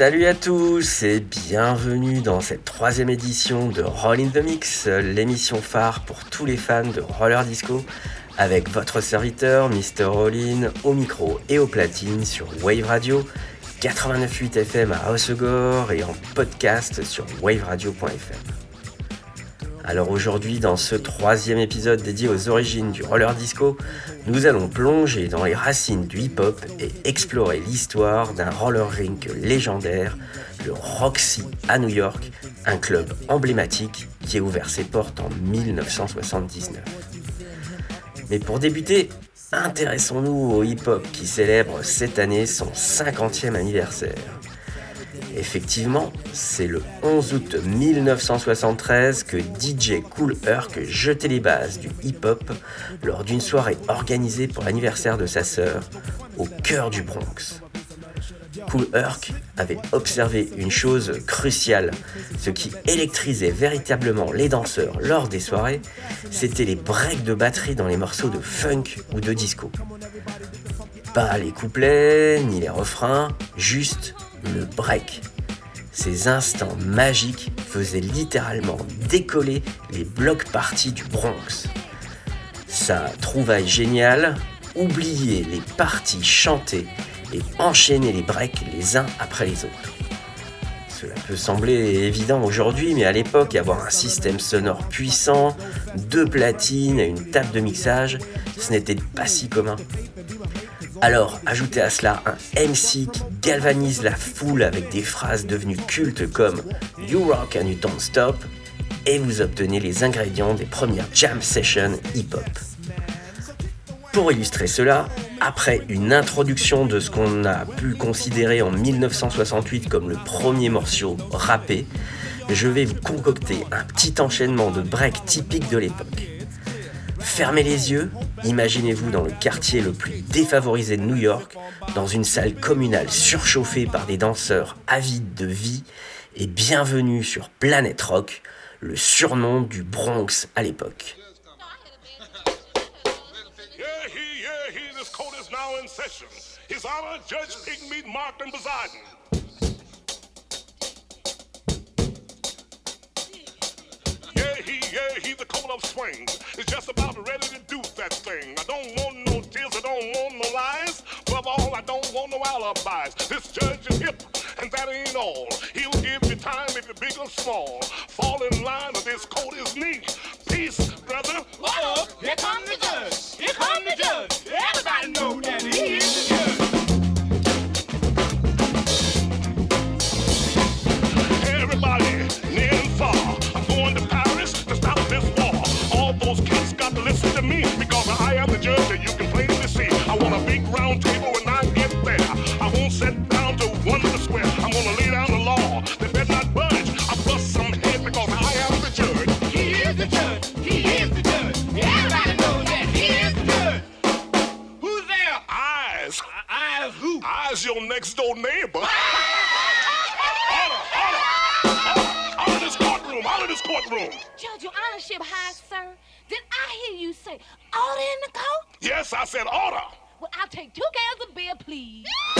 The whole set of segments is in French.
Salut à tous et bienvenue dans cette troisième édition de Roll in the Mix, l'émission phare pour tous les fans de roller disco, avec votre serviteur Mr. Rollin au micro et au platine sur Wave Radio, 89.8 FM à Hossegor et en podcast sur waveradio.fm. Alors aujourd'hui, dans ce troisième épisode dédié aux origines du roller disco, nous allons plonger dans les racines du hip-hop et explorer l'histoire d'un roller rink légendaire, le Roxy à New York, un club emblématique qui a ouvert ses portes en 1979. Mais pour débuter, intéressons-nous au hip-hop qui célèbre cette année son 50e anniversaire. Effectivement, c'est le 11 août 1973 que DJ Cool Herc jetait les bases du hip-hop lors d'une soirée organisée pour l'anniversaire de sa sœur au cœur du Bronx. Cool Herc avait observé une chose cruciale, ce qui électrisait véritablement les danseurs lors des soirées, c'était les breaks de batterie dans les morceaux de funk ou de disco. Pas les couplets, ni les refrains, juste le break. Ces instants magiques faisaient littéralement décoller les blocs parties du Bronx. Sa trouvaille géniale, oublier les parties chantées et enchaîner les breaks les uns après les autres. Cela peut sembler évident aujourd'hui, mais à l'époque, avoir un système sonore puissant, deux platines et une table de mixage, ce n'était pas si commun. Alors, ajoutez à cela un MC qui galvanise la foule avec des phrases devenues cultes comme You rock and you don't stop, et vous obtenez les ingrédients des premières jam sessions hip-hop. Pour illustrer cela, après une introduction de ce qu'on a pu considérer en 1968 comme le premier morceau rappé, je vais vous concocter un petit enchaînement de breaks typiques de l'époque. Fermez les yeux, imaginez-vous dans le quartier le plus défavorisé de New York, dans une salle communale surchauffée par des danseurs avides de vie, et bienvenue sur Planet Rock, le surnom du Bronx à l'époque. He's the coat of swings. He's just about ready to do that thing. I don't want no tears, I don't want no lies. Above all, I don't want no alibis. This judge is hip, and that ain't all. He'll give you time if you're big or small. Fall in line, or this coat is neat. Peace, brother. Uh-oh, here comes the judge. Here comes the judge. Everybody know that he me because I am the judge that you can plainly see. I want a big round table when I get there. I won't sit down order in the court? Yes, I said order. Well, I'll take two cans of beer, please.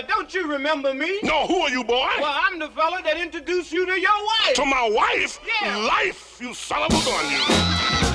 sir. Don't you remember me? No, who are you, boy? Well, I'm the fella that introduced you to your wife. To my wife? Yeah. Life, you son of a gun, you.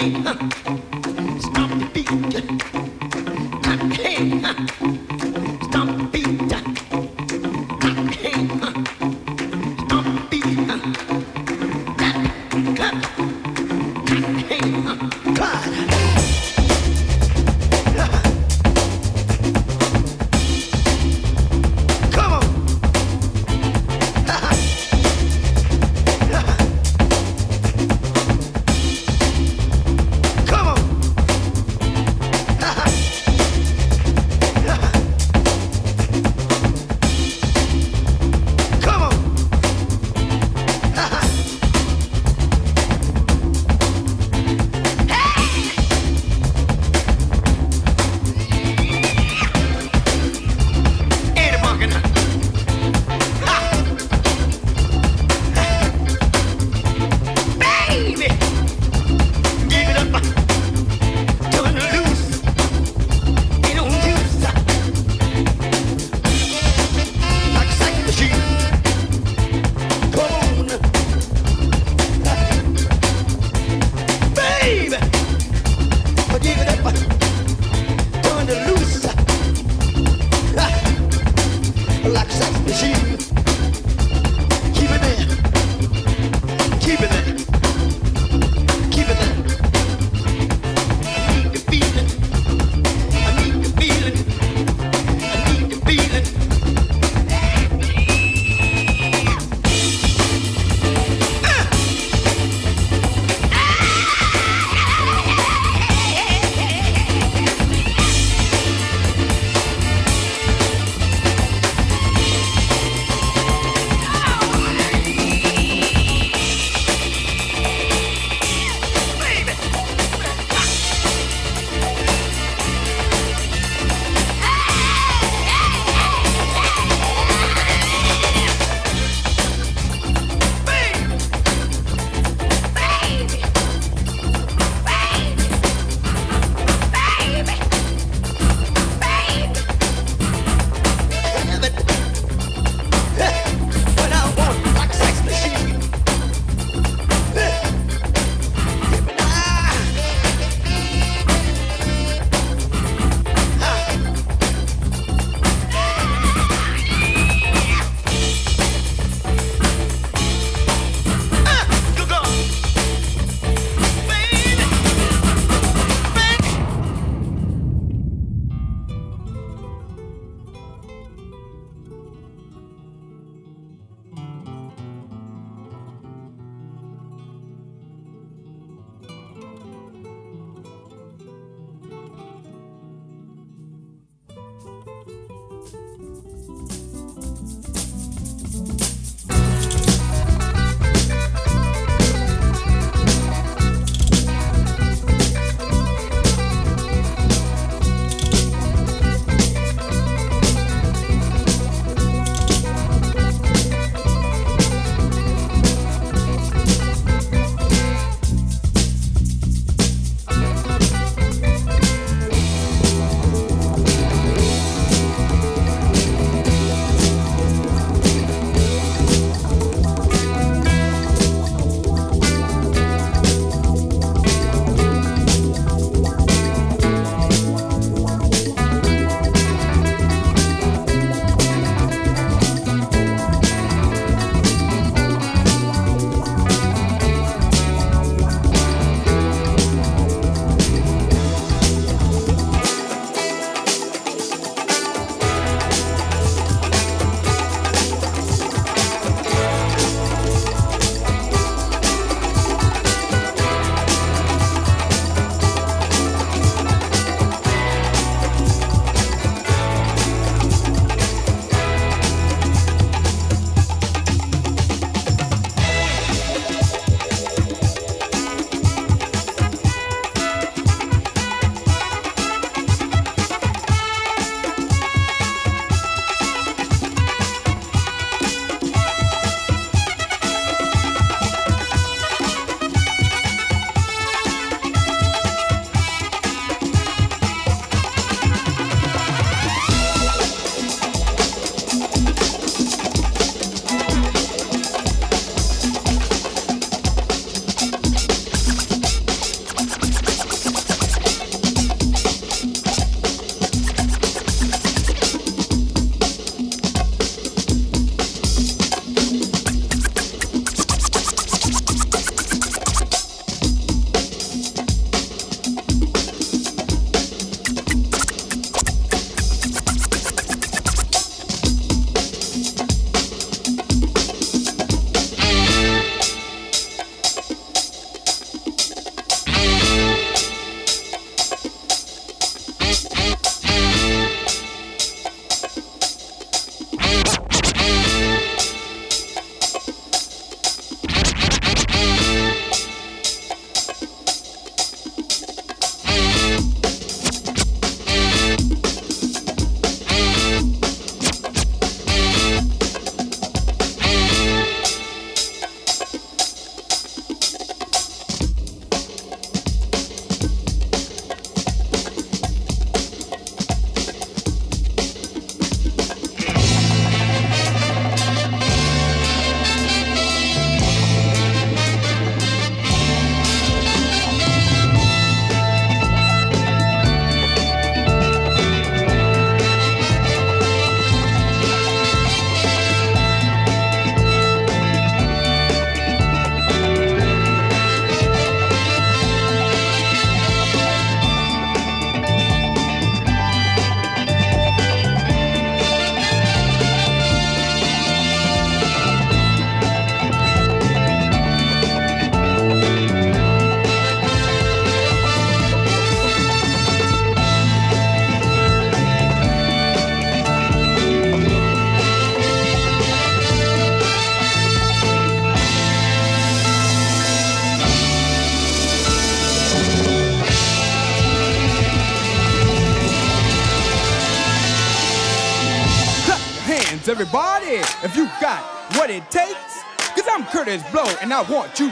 Stop the beat.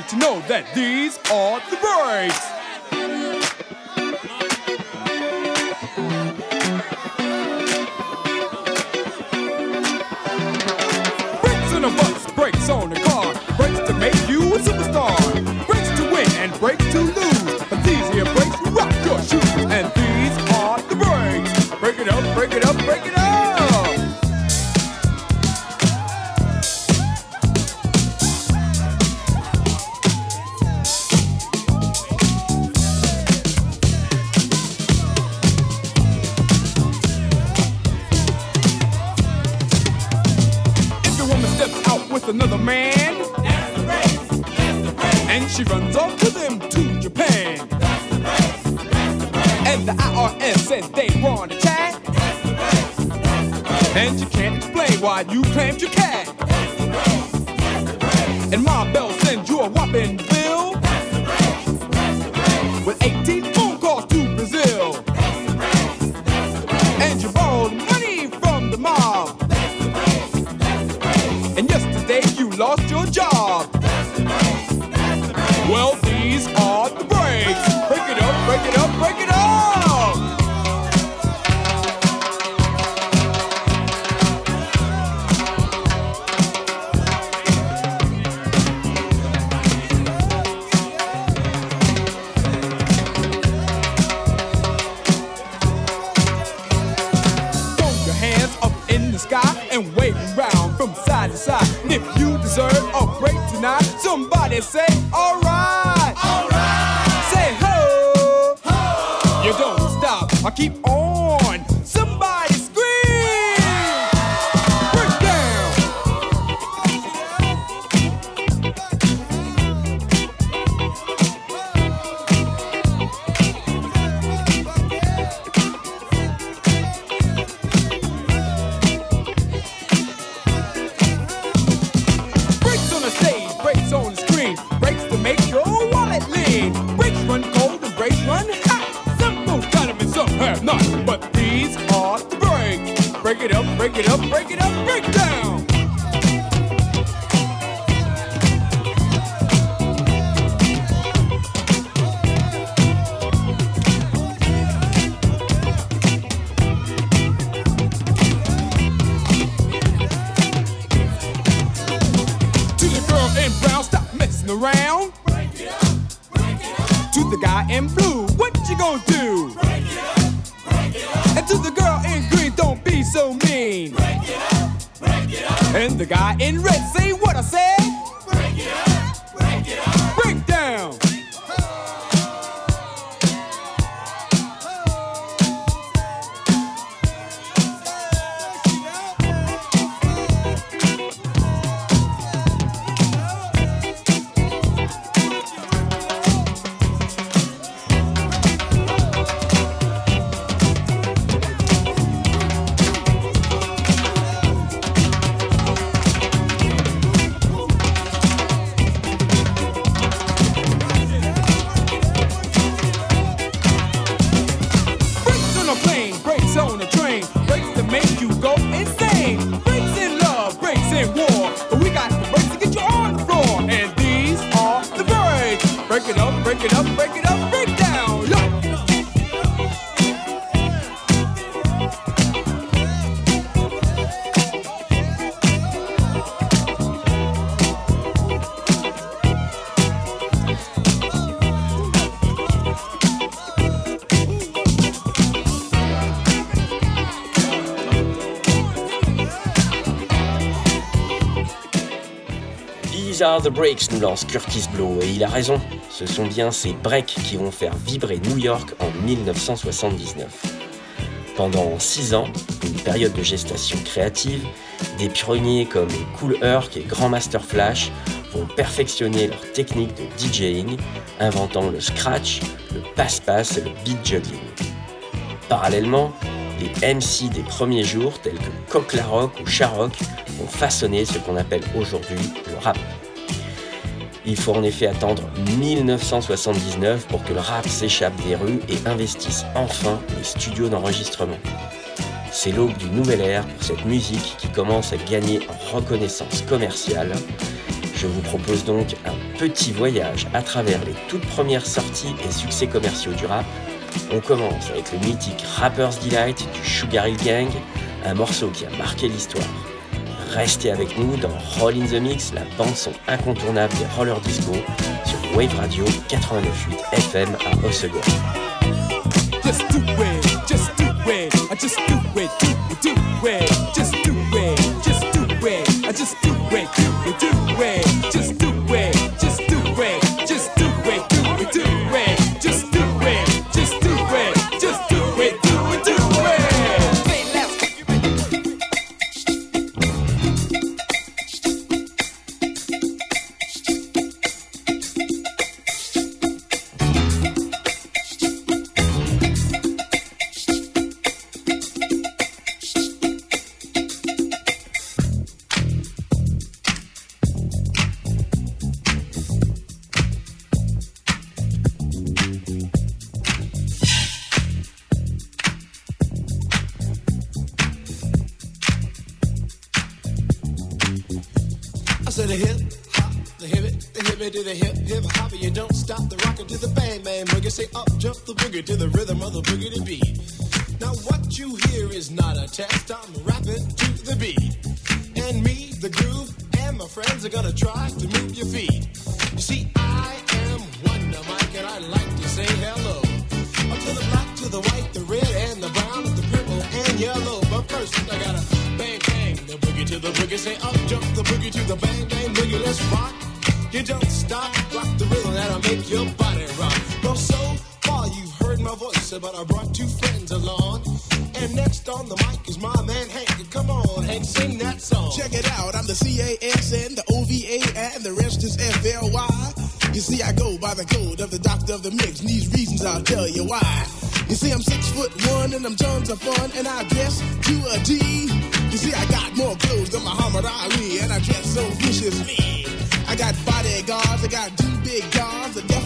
to know that these are the breaks. job. I keep on in war, but we got the breaks to get you on the floor. And these are the breaks. Break it up, break it up, break it up. The Breaks nous lance Curtis Blow et il a raison. Ce sont bien ces breaks qui vont faire vibrer New York en 1979. Pendant 6 ans, une période de gestation créative, des pionniers comme Cool Herc et Grand Master Flash vont perfectionner leur technique de DJing, inventant le scratch, le passe-passe et le beat juggling. Parallèlement, les MC des premiers jours, tels que Coquelaroc ou Charoc, ont façonné ce qu'on appelle aujourd'hui le rap. Il faut en effet attendre 1979 pour que le rap s'échappe des rues et investisse enfin les studios d'enregistrement. C'est l'aube d'une nouvelle ère pour cette musique qui commence à gagner en reconnaissance commerciale. Je vous propose donc un petit voyage à travers les toutes premières sorties et succès commerciaux du rap. On commence avec le mythique Rapper's Delight du Sugar Hill Gang, un morceau qui a marqué l'histoire. Restez avec nous dans Roll in the Mix, la bande son incontournable des roller disco sur Wave Radio 89.8 FM à Osego. Just do it, just do it, I just do it, do it, do it, just do it, just do it, I just do it, do it, do it, just do it,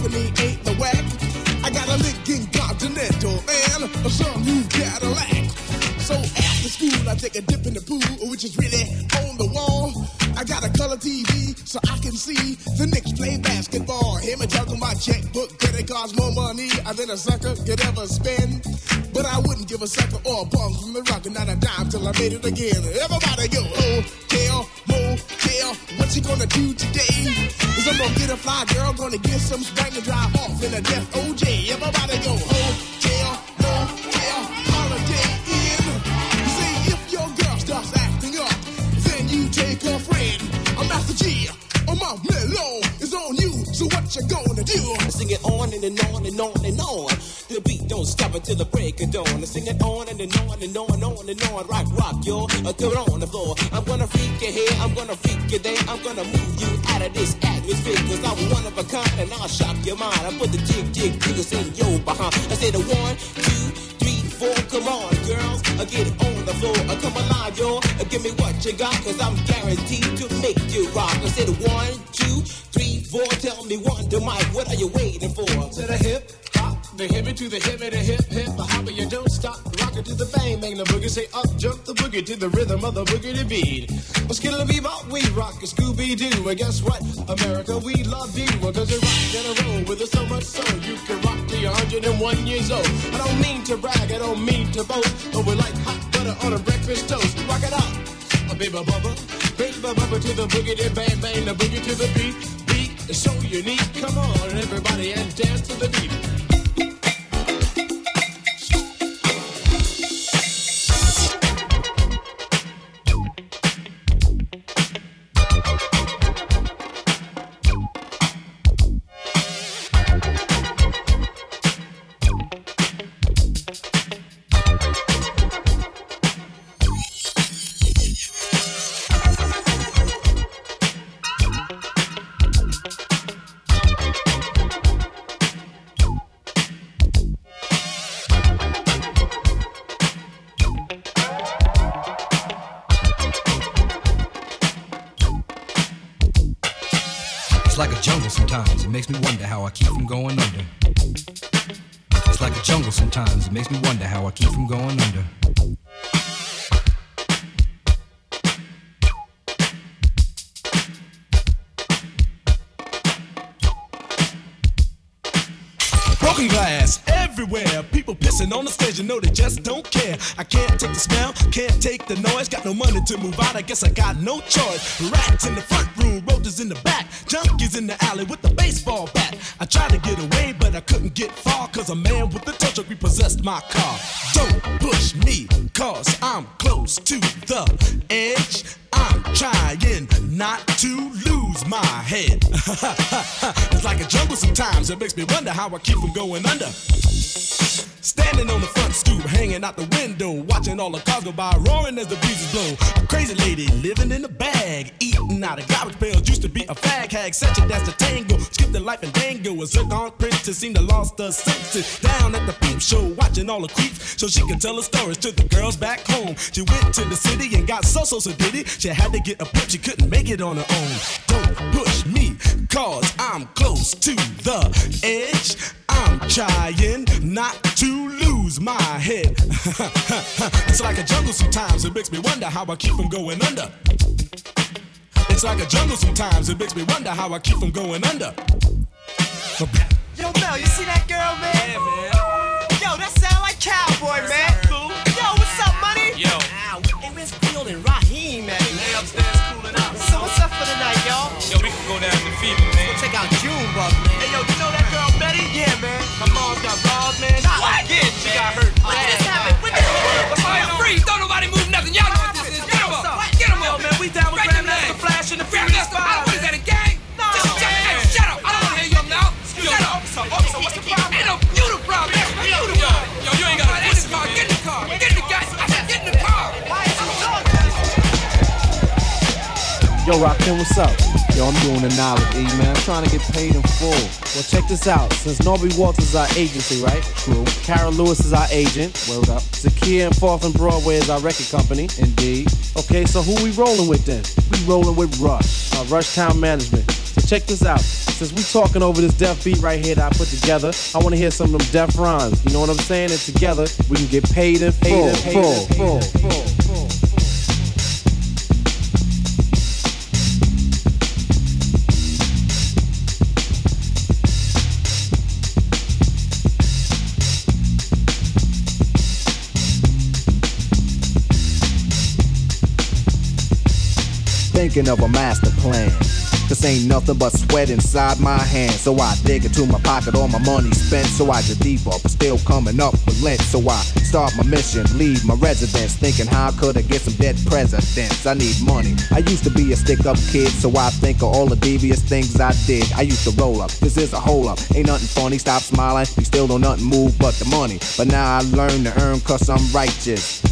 definitely ain't the whack. I got a Lincoln Continental and a some new Cadillac. So after school, I take a dip in the pool, which is really on the wall. I got a color TV so I can see the Knicks play basketball. Him and talking my checkbook, credit cards, more money than a sucker could ever spend. But I wouldn't give a sucker or a bum from the rock and not a dime till I made it again. Everybody go, Gonna get a fly girl, gonna get some spring and drive off in a death OJ. Everybody go, hotel, motel, holiday in. See if your girl starts acting up, then you take a friend. I'm Master G, or my mellow is on you. So what you gonna do? Sing it on and, and on and on and on. The beat don't stop until the break of dawn. Sing it on and, and on and on and on and on. Rock, rock, yo. Uh, throw it on the floor. I'm gonna freak you here. I'm gonna freak you there. I'm gonna move you out of this Cause I'm one of a kind and I'll shock your mind. I put the jig, jig, jiggers in your behind. I say the one, two, three, four. Come on, girls. Uh, get on the floor. Uh, come alive. Uh, give me what you got. Cause I'm guaranteed to make you rock. I said one, two, three, four. Tell me one to Mike. What are you waiting for? To the hip, hop, the hippie to the hip, hippie, the hip, the bang, bang the boogie. Say up, jump the boogie to the rhythm of the boogie to beat. Well, skittle bebop, we rock a Scooby Doo. And guess what? America, we love you. Cause you rock in a row with us so much so you can rock till you're 101 years old. I don't mean to brag, I don't mean to boast, but we're like hot butter on a breakfast toast. Rock it out. A baby bubba, baby bubba to the boogie, then bang bang the boogie to the beat. Beat is so unique. Come on, everybody, and dance to the beat. Money to move out, I guess I got no choice. Rats in the front room, roaches in the back, junkies in the alley with the baseball bat. I tried to get away, but I couldn't get far, cause a man with a tow truck repossessed my car. Don't push me, cause I'm close to the edge. I'm trying not to lose my head. it's like a jungle sometimes. It makes me wonder how I keep from going under. Standing on the front stoop, hanging out the window, watching all the cars go by, roaring as the blow. A crazy lady living in a bag, eating out of garbage pails. Used to be a fag hag, such a dance to tango. Skipped the life and dango. A zircon princess seemed to lost her senses. Down at the peep show, watching all the creeps, so she could tell her stories to the girls back home. She went to the city and got so so so did it. She had to get a pimp, she couldn't make it on her own. Don't push me, cause I'm close to the edge. I'm trying not to lose my head. it's like a jungle sometimes, it makes me wonder how I keep from going under. It's like a jungle sometimes, it makes me wonder how I keep from going under. Yo, Mel, you see that girl, man? Yo, Yo, Rakim, what's up? Yo, I'm doing the knowledge, E, man. I'm trying to get paid in full. Well, check this out. Since Norby Walters is our agency, right? True. Carol Lewis is our agent. Word up. Zakia and Fourth and Broadway is our record company. Indeed. Okay, so who we rolling with then? We rolling with Rush, uh, Rush Town Management. So check this out. Since we talking over this deaf beat right here that I put together, I want to hear some of them deaf rhymes. You know what I'm saying? And together, we can get paid in full. full, full, full, full. Thinking of a master plan. This ain't nothing but sweat inside my hand. So I dig into my pocket, all my money spent. So I get deeper, but still coming up with lint. So I start my mission, leave my residence. Thinking how could I get some dead presidents? I need money. I used to be a stick up kid, so I think of all the devious things I did. I used to roll up, this is a hole up. Ain't nothing funny, stop smiling. You still don't nothing move but the money. But now I learn to earn cause I'm righteous.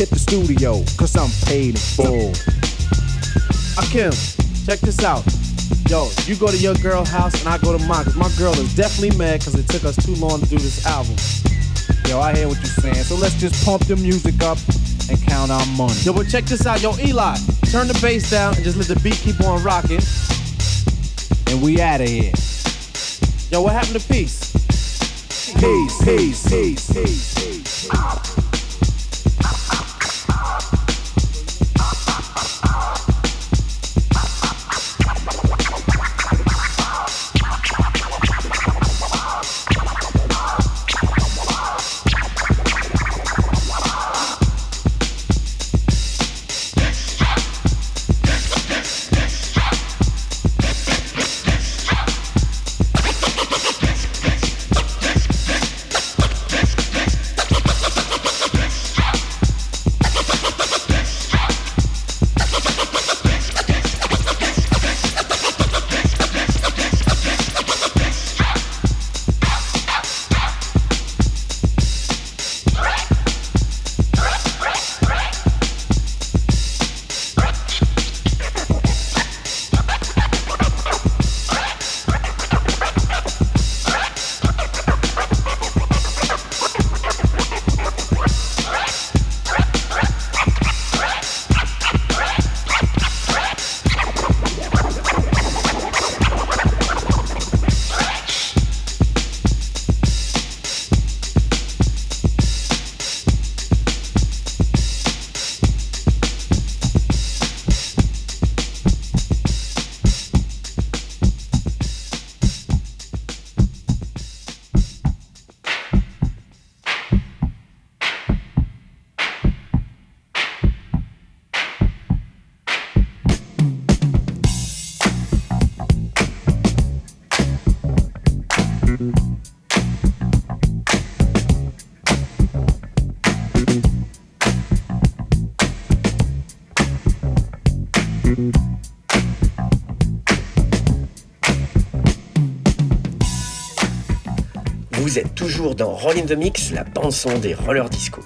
Hit the studio, cause I'm paid in full. Akim, check this out. Yo, you go to your girl house and I go to mine, cause my girl is definitely mad cause it took us too long to do this album. Yo, I hear what you're saying, so let's just pump the music up and count our money. Yo, but check this out. Yo, Eli, turn the bass down and just let the beat keep on rocking. And we out of here. Yo, what happened to peace? Peace, peace, peace, peace, peace. Vous dans Roll in the Mix, la bande-son des rollers disco.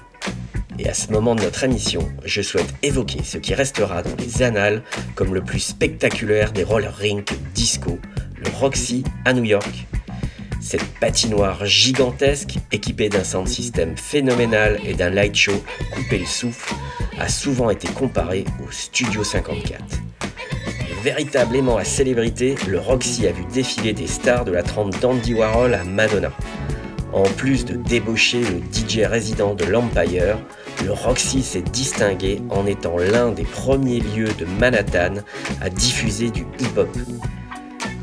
Et à ce moment de notre émission, je souhaite évoquer ce qui restera dans les annales comme le plus spectaculaire des roller rink disco, le Roxy à New York. Cette patinoire gigantesque, équipée d'un sound system phénoménal et d'un light show coupé le souffle, a souvent été comparée au Studio 54. Véritablement à célébrité, le Roxy a vu défiler des stars de la trempe d'Andy Warhol à Madonna. En plus de débaucher le DJ résident de l'Empire, le Roxy s'est distingué en étant l'un des premiers lieux de Manhattan à diffuser du hip-hop.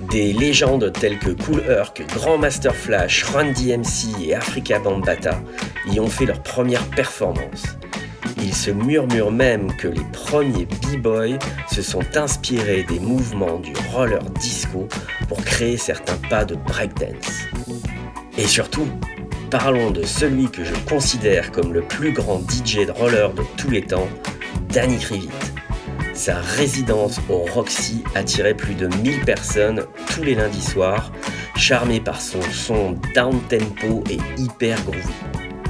Des légendes telles que Cool Herc, Grand Master Flash, Run DMC et Africa Bambata y ont fait leur première performance. Il se murmure même que les premiers b-boys se sont inspirés des mouvements du roller disco pour créer certains pas de breakdance. Et surtout, parlons de celui que je considère comme le plus grand DJ de de tous les temps, Danny Krivit. Sa résidence au Roxy attirait plus de 1000 personnes tous les lundis soirs, charmés par son son down-tempo et hyper groovy.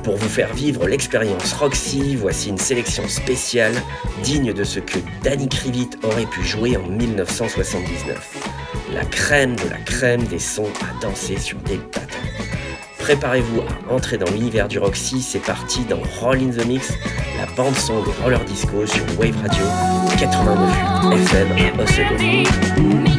Pour vous faire vivre l'expérience Roxy, voici une sélection spéciale digne de ce que Danny Krivit aurait pu jouer en 1979. La crème de la crème des sons à danser sur des patins. Préparez-vous à entrer dans l'univers du Roxy, c'est parti dans Roll in the Mix, la bande son des roller disco sur Wave Radio 89 FM à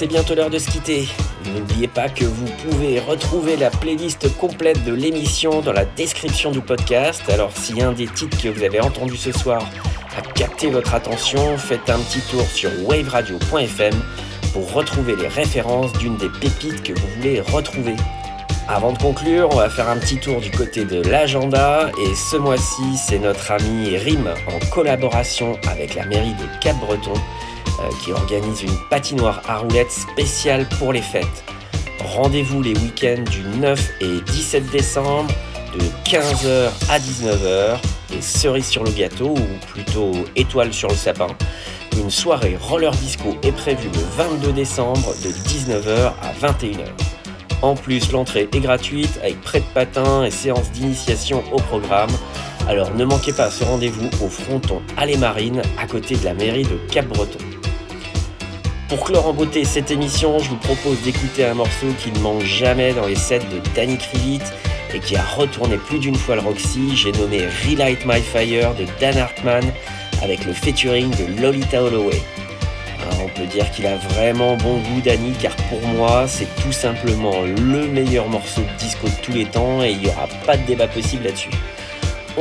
c'est bientôt l'heure de se quitter. N'oubliez pas que vous pouvez retrouver la playlist complète de l'émission dans la description du podcast. Alors si un des titres que vous avez entendu ce soir a capté votre attention, faites un petit tour sur waveradio.fm pour retrouver les références d'une des pépites que vous voulez retrouver. Avant de conclure, on va faire un petit tour du côté de l'agenda et ce mois-ci, c'est notre ami Rim en collaboration avec la mairie de Cap-Breton qui organise une patinoire à roulettes spéciale pour les fêtes. Rendez-vous les week-ends du 9 et 17 décembre de 15h à 19h et cerise sur le gâteau ou plutôt étoile sur le sapin. Une soirée roller disco est prévue le 22 décembre de 19h à 21h. En plus, l'entrée est gratuite avec prêt de patin et séance d'initiation au programme. Alors ne manquez pas ce rendez-vous au fronton Allée Marine à côté de la mairie de Cap-Breton. Pour clore en beauté cette émission, je vous propose d'écouter un morceau qui ne manque jamais dans les sets de Danny Krivit et qui a retourné plus d'une fois le Roxy. J'ai nommé Relight My Fire de Dan Hartman avec le featuring de Lolita Holloway. Hein, on peut dire qu'il a vraiment bon goût Danny car pour moi c'est tout simplement le meilleur morceau de disco de tous les temps et il n'y aura pas de débat possible là-dessus.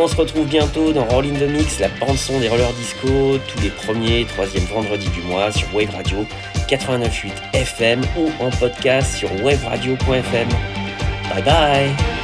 On se retrouve bientôt dans Roll in the Mix, la bande son des rollers disco, tous les premiers et troisièmes vendredis du mois sur Wave Radio 89.8 FM ou en podcast sur waveradio.fm. Bye bye